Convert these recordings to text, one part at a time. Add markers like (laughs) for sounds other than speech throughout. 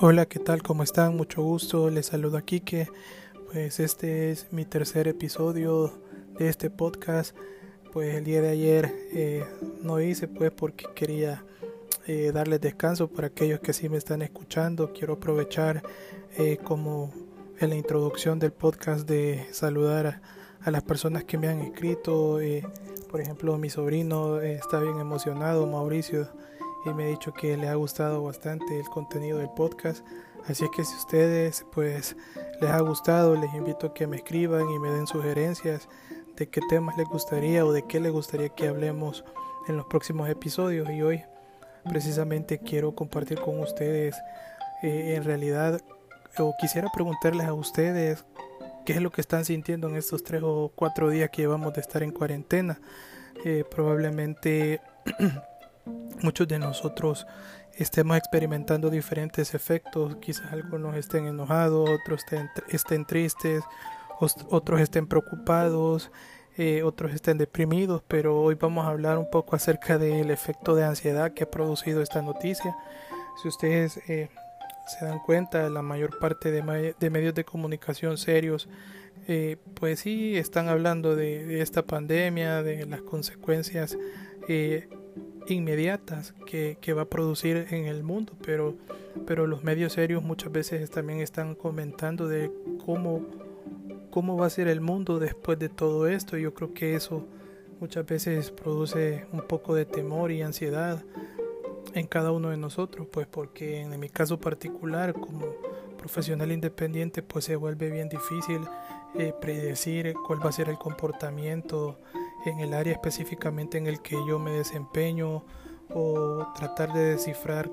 Hola, ¿qué tal? ¿Cómo están? Mucho gusto. Les saludo aquí que pues este es mi tercer episodio de este podcast. Pues el día de ayer eh, no hice pues porque quería eh, darles descanso para aquellos que sí me están escuchando. Quiero aprovechar eh, como en la introducción del podcast de saludar a, a las personas que me han escrito. por ejemplo, mi sobrino está bien emocionado, Mauricio y me ha dicho que le ha gustado bastante el contenido del podcast. Así es que si ustedes pues les ha gustado, les invito a que me escriban y me den sugerencias de qué temas les gustaría o de qué les gustaría que hablemos en los próximos episodios. Y hoy precisamente quiero compartir con ustedes eh, en realidad o quisiera preguntarles a ustedes qué es lo que están sintiendo en estos tres o cuatro días que llevamos de estar en cuarentena. Eh, probablemente (clears throat) muchos de nosotros estemos experimentando diferentes efectos, quizás algunos estén enojados, otros estén, tristes, otros estén preocupados, eh, otros estén deprimidos, pero hoy vamos a hablar un poco acerca del efecto de ansiedad que ha producido esta noticia. Si ustedes eh, se dan cuenta, la mayor parte de, de medios de comunicación serios, eh, pues sí están hablando de, de, esta pandemia, de las consecuencias inmediatas que, va a producir en el mundo, pero, pero los medios serios muchas veces también están comentando de cómo, cómo va a ser el mundo después de todo esto. Yo creo que eso muchas veces produce un poco de temor y ansiedad en cada uno de nosotros, pues porque en mi caso particular como profesional independiente pues se vuelve bien difícil eh, predecir cuál va a ser el comportamiento en el área específicamente en el que yo me desempeño o tratar de descifrar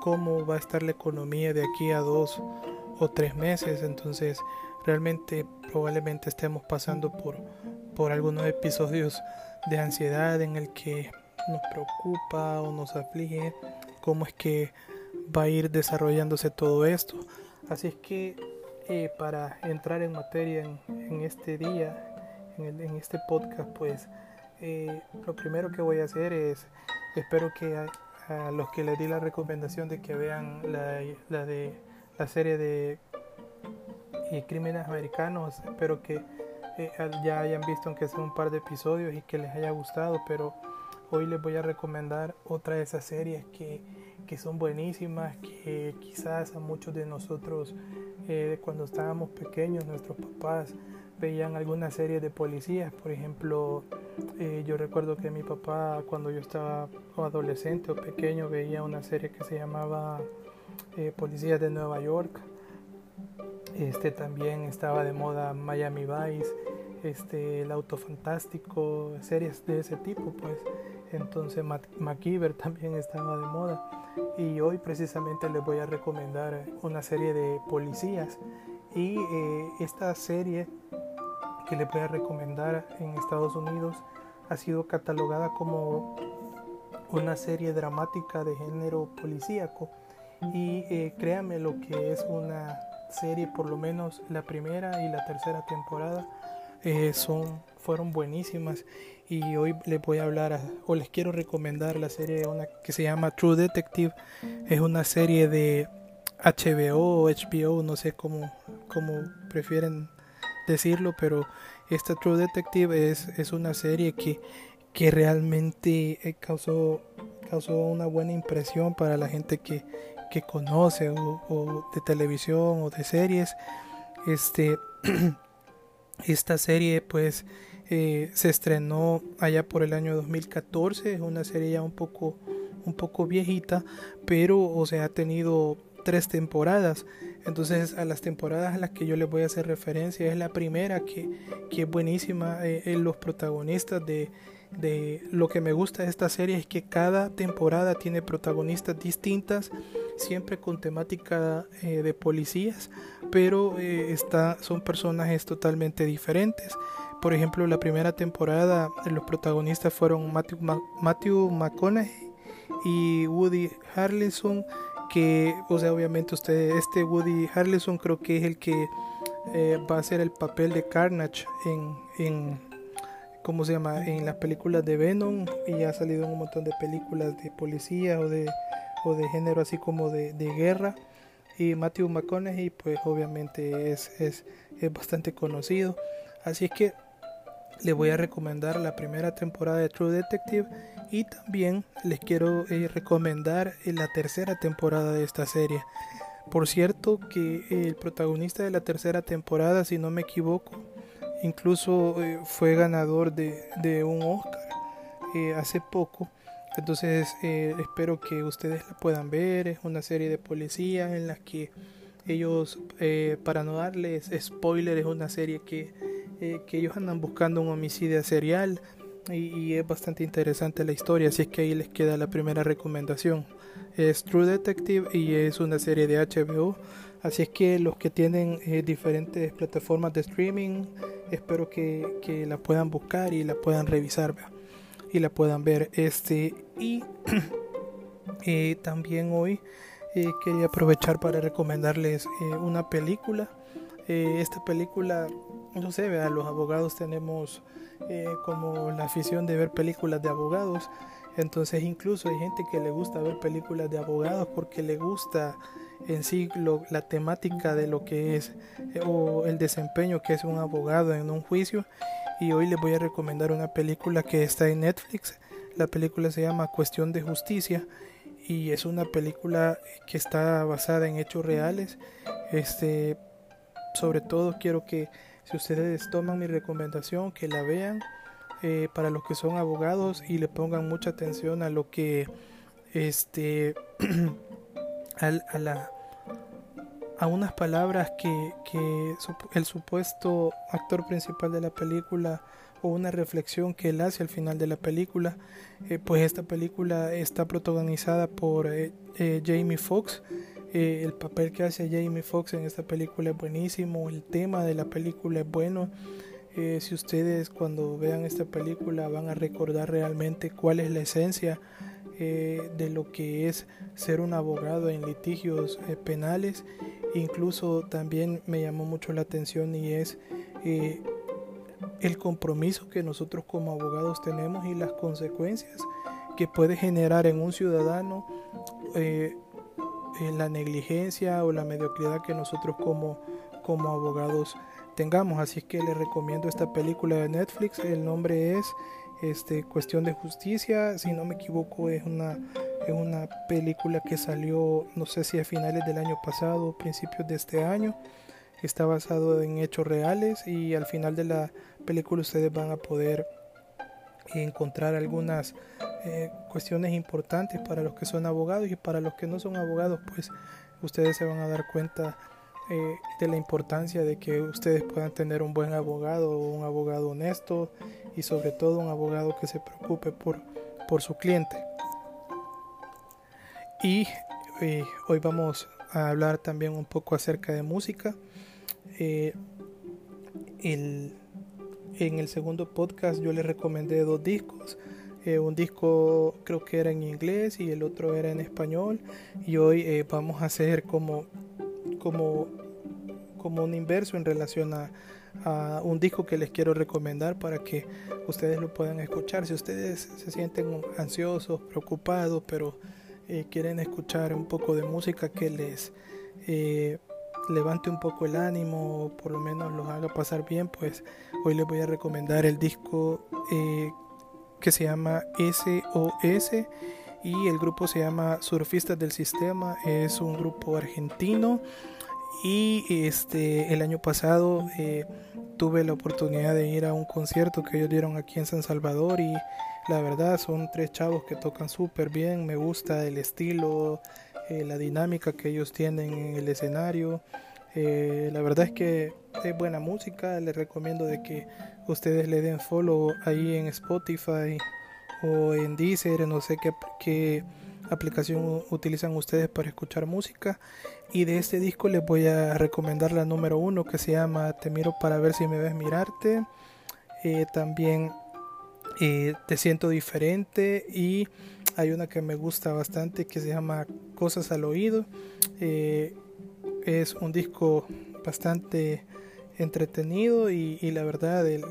cómo va a estar la economía de aquí a dos o tres meses. Entonces realmente probablemente estemos pasando por, por algunos episodios de ansiedad en el que nos preocupa o nos aflige cómo es que va a ir desarrollándose todo esto. Así es que eh, para entrar en materia en, en este día, en, este podcast, pues eh, lo primero que voy a hacer es, espero que a, los que les di la recomendación de que vean la, de la serie de eh, Crímenes Americanos, espero que eh, ya hayan visto aunque sea un par de episodios y que les haya gustado, pero hoy les voy a recomendar otra de esas series que, que son buenísimas, que quizás a muchos de nosotros cuando estábamos pequeños, nuestros papás veían algunas series de policías. Por ejemplo, eh, yo recuerdo que mi papá cuando yo estaba adolescente o pequeño veía una serie que se llamaba eh, Policías de Nueva York. Este también estaba de moda Miami Vice, este El Auto Fantástico, series de ese tipo, pues. Entonces MacGyver también estaba de moda. Y hoy precisamente les voy a recomendar una serie de policías. Y eh, esta serie que le voy a recomendar en Estados Unidos ha sido catalogada como una serie dramática de género policíaco. Y eh, créanme lo que es una serie por lo menos la primera y la tercera temporada eh, son fueron buenísimas. Y hoy les voy a hablar o les quiero recomendar la serie una que se llama True Detective. Es una serie de HBO o HBO no sé cómo, cómo prefieren decirlo, pero esta True Detective es, es una serie que, que realmente eh, causó, causó una buena impresión para la gente que, que conoce o, de televisión o de series. Este, (clears throat) esta serie pues eh, se estrenó allá por el año 2014, es una serie ya un poco, un poco viejita, pero o sea, ha tenido tres temporadas. Entonces a las temporadas a las que yo les voy a hacer referencia es la primera que, que es buenísima. Eh, en los protagonistas de, de, lo que me gusta de esta serie es que cada temporada tiene protagonistas distintas, siempre con temática eh, de policías, pero eh, está, son personajes totalmente diferentes. Por ejemplo, la primera temporada los protagonistas fueron Matthew, Matthew McConaughey y Woody Harrelson que, o sea, obviamente usted, este Woody Harrelson creo que es el que eh, va a hacer el papel de Carnage en, en, ¿cómo se llama? En las películas de Venom y ha salido en un montón de películas de policía o de, o de género así como de, de guerra. Y Matthew McConaughey, pues obviamente es, es, es bastante conocido. Así es que les voy a recomendar la primera temporada de True Detective y también les quiero eh, recomendar eh, la tercera temporada de esta serie. Por cierto que el protagonista de la tercera temporada, si no me equivoco, incluso eh, fue ganador de, un Oscar hace poco. Entonces espero que ustedes la puedan ver. Es una serie de policías en las que ellos, para no darles spoiler, es una serie que, que ellos andan buscando un homicidio serial y, es bastante interesante la historia, así es que ahí les queda la primera recomendación. Es True Detective y es una serie de HBO, así es que los que tienen eh, diferentes plataformas de streaming, espero que, que, la puedan buscar y la puedan revisar y la puedan ver. Este y (clears throat) eh, también hoy eh, quería aprovechar para recomendarles una película. esta película, no sé, vea, los abogados tenemos eh, como la afición de ver películas de abogados. Entonces incluso hay gente que le gusta ver películas de abogados porque le gusta en sí la temática de lo que es eh, o el desempeño que es un abogado en un juicio. Y hoy les voy a recomendar una película que está en Netflix. La película se llama Cuestión de Justicia y es una película que está basada en hechos reales. Este, sobre todo quiero que si ustedes toman mi recomendación, que la vean eh, para los que son abogados y le pongan mucha atención a lo que este (clears throat) a, la a unas palabras que, que el supuesto actor principal de la película o una reflexión que él hace al final de la película eh, pues esta película está protagonizada por eh, Jamie Foxx eh, el papel que hace Jamie Foxx en esta película es buenísimo, el tema de la película es bueno. Eh, si ustedes cuando vean esta película van a recordar realmente cuál es la esencia eh, de lo que es ser un abogado en litigios penales. Incluso también me llamó mucho la atención y es el compromiso que nosotros como abogados tenemos y las consecuencias que puede generar en un ciudadano la negligencia o la mediocridad que nosotros como, como abogados tengamos. Así que les recomiendo esta película de Netflix. El nombre es este, Cuestión de Justicia. Si no me equivoco, es una, es una película que salió, no sé si a finales del año pasado o principios de este año. Está basado en hechos reales y al final de la película ustedes van a poder encontrar algunas eh, cuestiones importantes para los que son abogados y para los que no son abogados, pues ustedes se van a dar cuenta eh, de la importancia de que ustedes puedan tener un buen abogado, un abogado honesto y sobre todo un abogado que se preocupe por, por su cliente. Y eh, hoy vamos a hablar también un poco acerca de música. en el segundo podcast yo les recomendé dos discos eh, un disco creo que era en inglés y el otro era en español. Y hoy eh, vamos a hacer como, como, como un inverso en relación a, un disco que les quiero recomendar para que ustedes lo puedan escuchar. Si ustedes se sienten ansiosos, preocupados, pero eh, quieren escuchar un poco de música que les levante un poco el ánimo, o por lo menos los haga pasar bien, pues hoy les voy a recomendar el disco que se llama SOS y el grupo se llama Surfistas del Sistema, es un grupo argentino y este el año pasado eh, tuve la oportunidad de ir a un concierto que ellos dieron aquí en San Salvador y la verdad son tres chavos que tocan súper bien, me gusta el estilo, eh, la dinámica que ellos tienen en el escenario. Eh, la verdad es que es buena música, les recomiendo de que ustedes le den follow ahí en Spotify o en Deezer, no sé qué, aplicación utilizan ustedes para escuchar música. Y de este disco les voy a recomendar la número uno que se llama Te miro para ver si me ves mirarte. Eh, también eh, Te siento diferente y hay una que me gusta bastante que se llama Cosas al oído es un disco bastante entretenido y, la verdad el,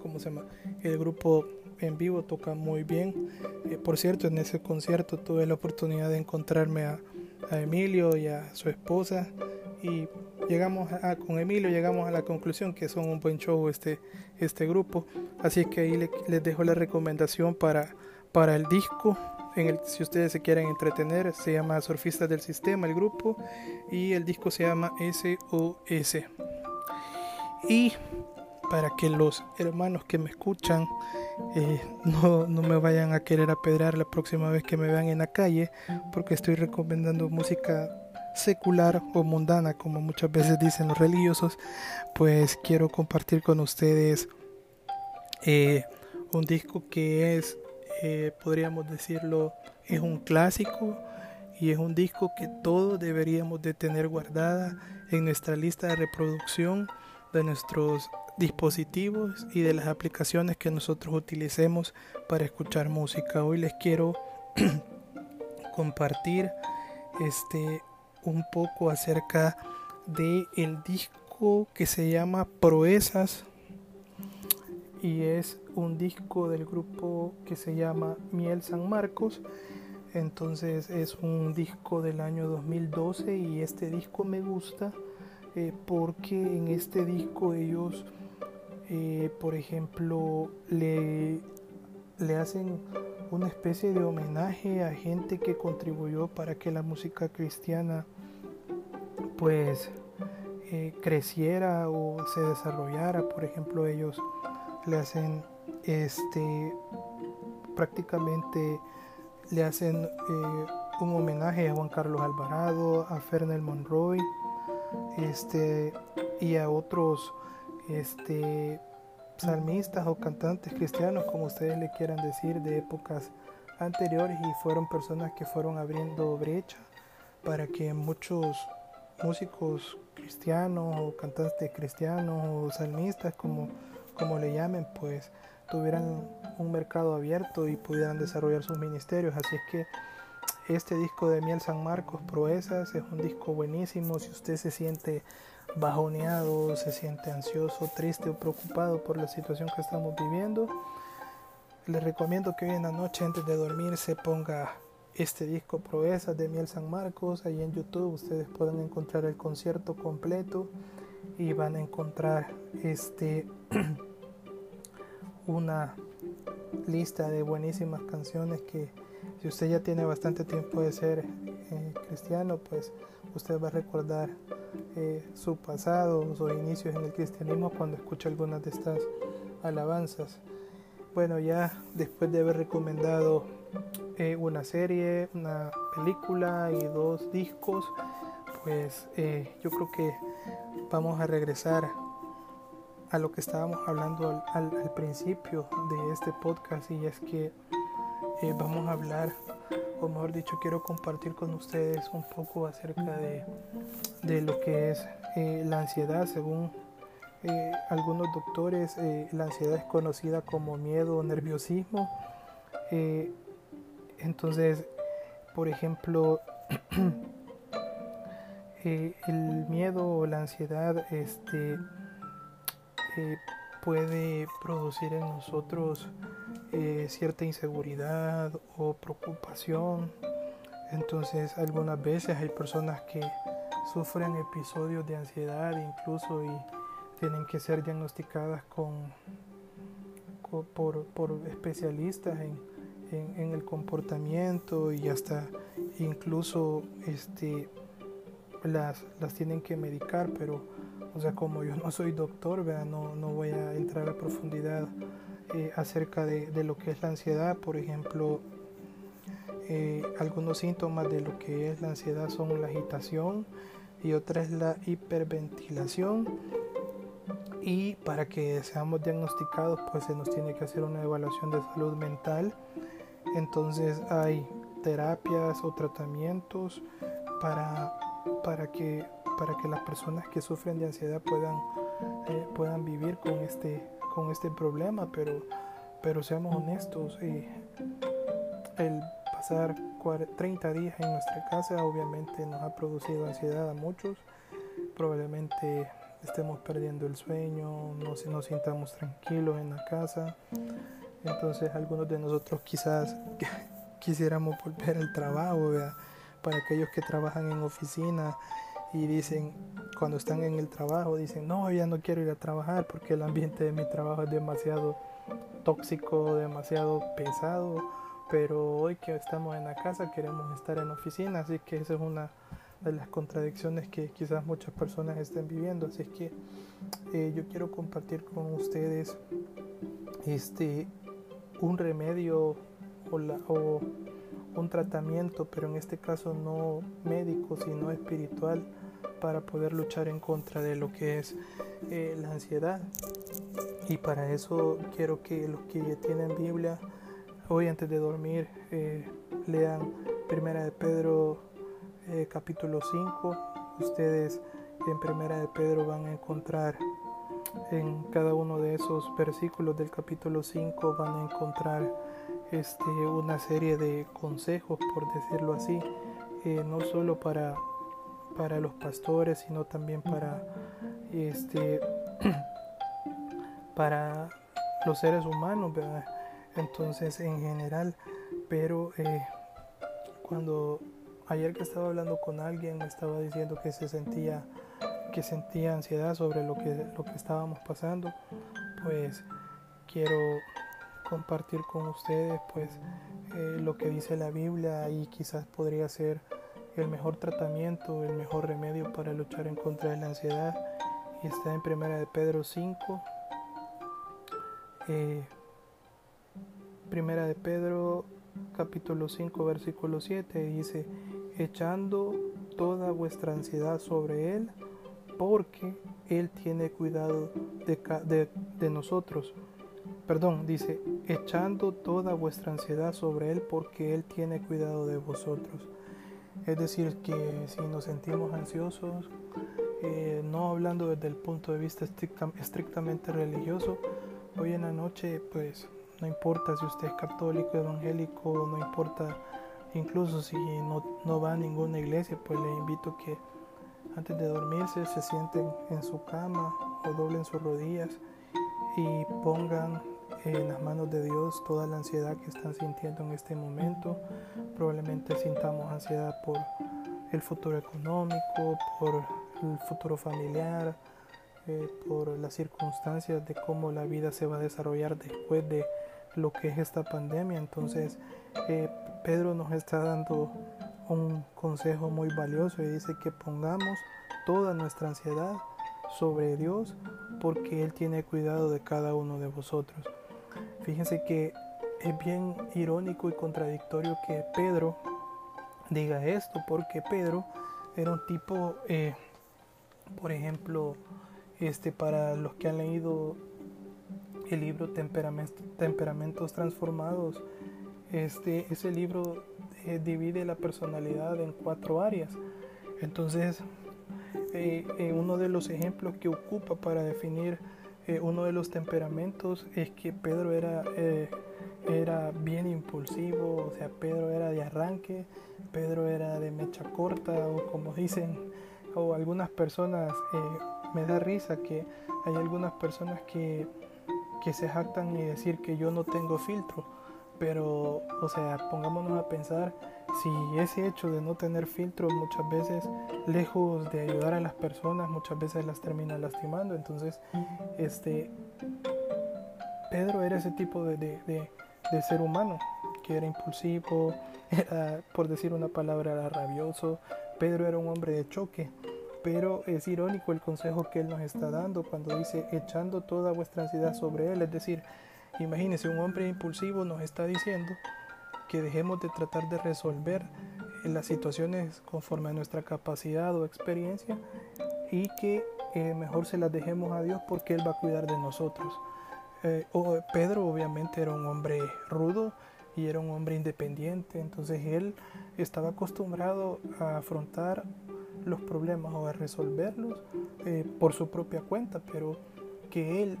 ¿cómo se llama? el grupo en vivo toca muy bien. Eh, por cierto, en ese concierto tuve la oportunidad de encontrarme a, Emilio y a su esposa y llegamos a, con Emilio llegamos a la conclusión que son un buen show este, este grupo. Así que ahí les dejo la recomendación para, para el disco. Si ustedes se quieren entretener, se llama Surfistas del Sistema, el grupo, y el disco se llama SOS. Y para que los hermanos que me escuchan eh, no, no, me vayan a querer apedrear la próxima vez que me vean en la calle, porque estoy recomendando música secular o mundana, como muchas veces dicen los religiosos, pues quiero compartir con ustedes eh, un disco que es, podríamos decirlo, es un clásico y es un disco que todos deberíamos de tener guardada en nuestra lista de reproducción de nuestros dispositivos y de las aplicaciones que nosotros utilicemos para escuchar música. Hoy les quiero (clears throat) compartir este un poco acerca de el disco que se llama Proezas y es un disco del grupo que se llama Miel San Marcos. Entonces es un disco del año 2012 y este disco me gusta eh, porque en este disco ellos, eh, por ejemplo, le, le hacen una especie de homenaje a gente que contribuyó para que la música cristiana pues eh, creciera o se desarrollara. Por ejemplo, ellos le hacen este prácticamente le hacen eh, un homenaje a Juan Carlos Alvarado, a Fernel Monroy, este y a otros este salmistas o cantantes cristianos, como ustedes le quieran decir, de épocas anteriores y fueron personas que fueron abriendo brecha para que muchos músicos cristianos o cantantes cristianos o salmistas, como, como le llamen, pues tuvieran un mercado abierto y pudieran desarrollar sus ministerios. Así es que este disco de Miel San Marcos, Proezas, es un disco buenísimo. Si usted se siente bajoneado, se siente ansioso, triste o preocupado por la situación que estamos viviendo, les recomiendo que hoy en la noche antes de dormir se ponga este disco Proezas de Miel San Marcos. Ahí en YouTube ustedes pueden encontrar el concierto completo y van a encontrar este (clears throat) una lista de buenísimas canciones que si usted ya tiene bastante tiempo de ser eh, cristiano, pues usted va a recordar eh, su pasado, sus inicios en el cristianismo cuando escucha algunas de estas alabanzas. Bueno, ya después de haber recomendado eh, una serie, una película y dos discos, pues yo creo que vamos a regresar a lo que estábamos hablando al, principio de este podcast y es que vamos a hablar o mejor dicho, quiero compartir con ustedes un poco acerca de, de lo que es eh, la ansiedad. Según eh, algunos doctores, eh, la ansiedad es conocida como miedo o nerviosismo. entonces, por ejemplo, (clears throat) el miedo o la ansiedad este, puede producir en nosotros eh, cierta inseguridad o preocupación. Entonces algunas veces hay personas que sufren episodios de ansiedad incluso y tienen que ser diagnosticadas con, por, por, especialistas en, en, el comportamiento y hasta incluso este, las, las tienen que medicar, pero o sea, como yo no soy doctor, No, no voy a entrar a profundidad eh, acerca de, lo que es la ansiedad. Por ejemplo, eh, algunos síntomas de lo que es la ansiedad son la agitación y otra es la hiperventilación. Y para que seamos diagnosticados, pues se nos tiene que hacer una evaluación de salud mental. Entonces hay terapias o tratamientos para, para, que, para que las personas que sufren de ansiedad puedan, eh, puedan vivir con este, con este problema, pero, pero seamos honestos, y el pasar 30 días en nuestra casa obviamente nos ha producido ansiedad a muchos, probablemente estemos perdiendo el sueño, no nos sintamos tranquilos en la casa, entonces algunos de nosotros quizás (laughs) quisiéramos volver al trabajo, para aquellos que trabajan en oficina y dicen, cuando están en el trabajo, dicen, no, ya no quiero ir a trabajar porque el ambiente de mi trabajo es demasiado tóxico, demasiado pesado, pero hoy que estamos en la casa queremos estar en la oficina, así que esa es una de las contradicciones que quizás muchas personas estén viviendo, así que eh, yo quiero compartir con ustedes este un remedio o, o un tratamiento, pero en este caso no médico, sino espiritual, para poder luchar en contra de lo que es eh, la ansiedad. Y para eso quiero que los que tienen Biblia, hoy antes de dormir, eh, lean Primera de Pedro eh, capítulo 5. Ustedes en Primera de Pedro van a encontrar en cada uno de esos versículos del capítulo 5 van a encontrar este, una serie de consejos, por decirlo así, eh, no solo para, para los pastores, sino también para, este, (clears throat) para los seres humanos, Entonces, en general, pero eh, cuando ayer que estaba hablando con alguien me estaba diciendo que se sentía que sentía ansiedad sobre lo que lo que estábamos pasando, pues quiero compartir con ustedes pues eh, lo que dice la Biblia y quizás podría ser el mejor tratamiento, el mejor remedio para luchar en contra de la ansiedad. Y está en primera de Pedro 5 eh, primera de Pedro capítulo 5 versículo 7 dice echando toda vuestra ansiedad sobre él porque él tiene cuidado de, de nosotros perdón, dice, echando toda vuestra ansiedad sobre Él porque Él tiene cuidado de vosotros. Es decir, que si nos sentimos ansiosos, eh, no hablando desde el punto de vista estrictamente religioso, hoy en la noche, pues no importa si usted es católico, evangélico, no importa incluso si no, no va a ninguna iglesia, pues le invito que antes de dormirse se sienten en su cama o doblen sus rodillas y pongan en las manos de Dios toda la ansiedad que están sintiendo en este momento. Probablemente sintamos ansiedad por el futuro económico, por el futuro familiar, eh, por las circunstancias de cómo la vida se va a desarrollar después de lo que es esta pandemia. Entonces, eh, Pedro nos está dando un consejo muy valioso y dice que pongamos toda nuestra ansiedad sobre Dios porque Él tiene cuidado de cada uno de vosotros. Fíjense que es bien irónico y contradictorio que Pedro diga esto, porque Pedro era un tipo, eh, por ejemplo, este, para los que han leído el libro Temperamentos, Transformados, este, ese libro eh, divide la personalidad en cuatro áreas. Entonces, eh, uno de los ejemplos que ocupa para definir eh, uno de los temperamentos es que Pedro era, eh, era bien impulsivo, o sea, Pedro era de arranque, Pedro era de mecha corta, o como dicen, o algunas personas, eh, me da risa que hay algunas personas que, que se jactan y decir que yo no tengo filtro, pero, o sea, pongámonos a pensar si ese hecho de no tener filtro muchas veces, lejos de ayudar a las personas, muchas veces las termina lastimando. Entonces, este, Pedro era ese tipo de, de, ser humano, que era impulsivo, (laughs) era, por decir una palabra, era rabioso. Pedro era un hombre de choque. Pero es irónico el consejo que él nos está dando cuando dice echando toda vuestra ansiedad sobre él. Es decir, imagínese, un hombre impulsivo nos está diciendo que dejemos de tratar de resolver eh, las situaciones conforme a nuestra capacidad o experiencia y que eh, mejor se las dejemos a Dios porque Él va a cuidar de nosotros. Eh, Pedro obviamente era un hombre rudo y era un hombre independiente, entonces él estaba acostumbrado a afrontar los problemas o a resolverlos por su propia cuenta, pero que él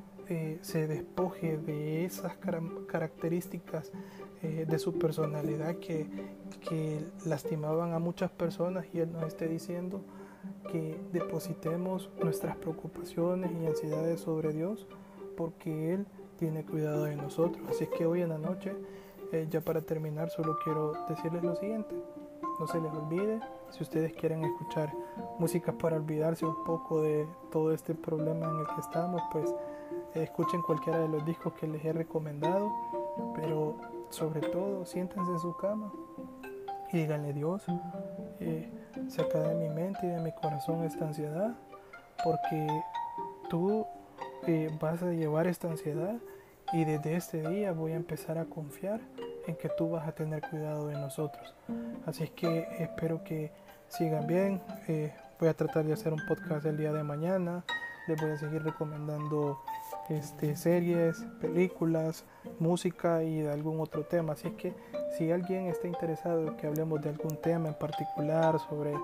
se despoje de esas características eh, de su personalidad que, que lastimaban a muchas personas y Él nos esté diciendo que depositemos nuestras preocupaciones y ansiedades sobre Dios porque Él tiene cuidado de nosotros. Así es que hoy en la noche, eh, ya para terminar, solo quiero decirles lo siguiente. no se les olvide, si ustedes quieren escuchar música para olvidarse un poco de todo este problema en el que estamos, pues escuchen cualquiera de los discos que les he recomendado, pero sobre todo siéntense en su cama y díganle Dios, eh, saca de mi mente y de mi corazón esta ansiedad, porque tú eh, vas a llevar esta ansiedad y desde este día voy a empezar a confiar en que tú vas a tener cuidado de nosotros. Así es que espero que sigan bien. Eh, voy a tratar de hacer un podcast el día de mañana. Les voy a seguir recomendando este, series, películas, música y de algún otro tema. Así es que si alguien está interesado en que hablemos de algún tema en particular, sobre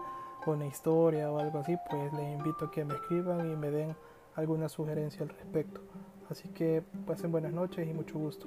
una historia o algo así, pues les invito a que me escriban y me den alguna sugerencia al respecto. Así que pasen buenas noches y mucho gusto.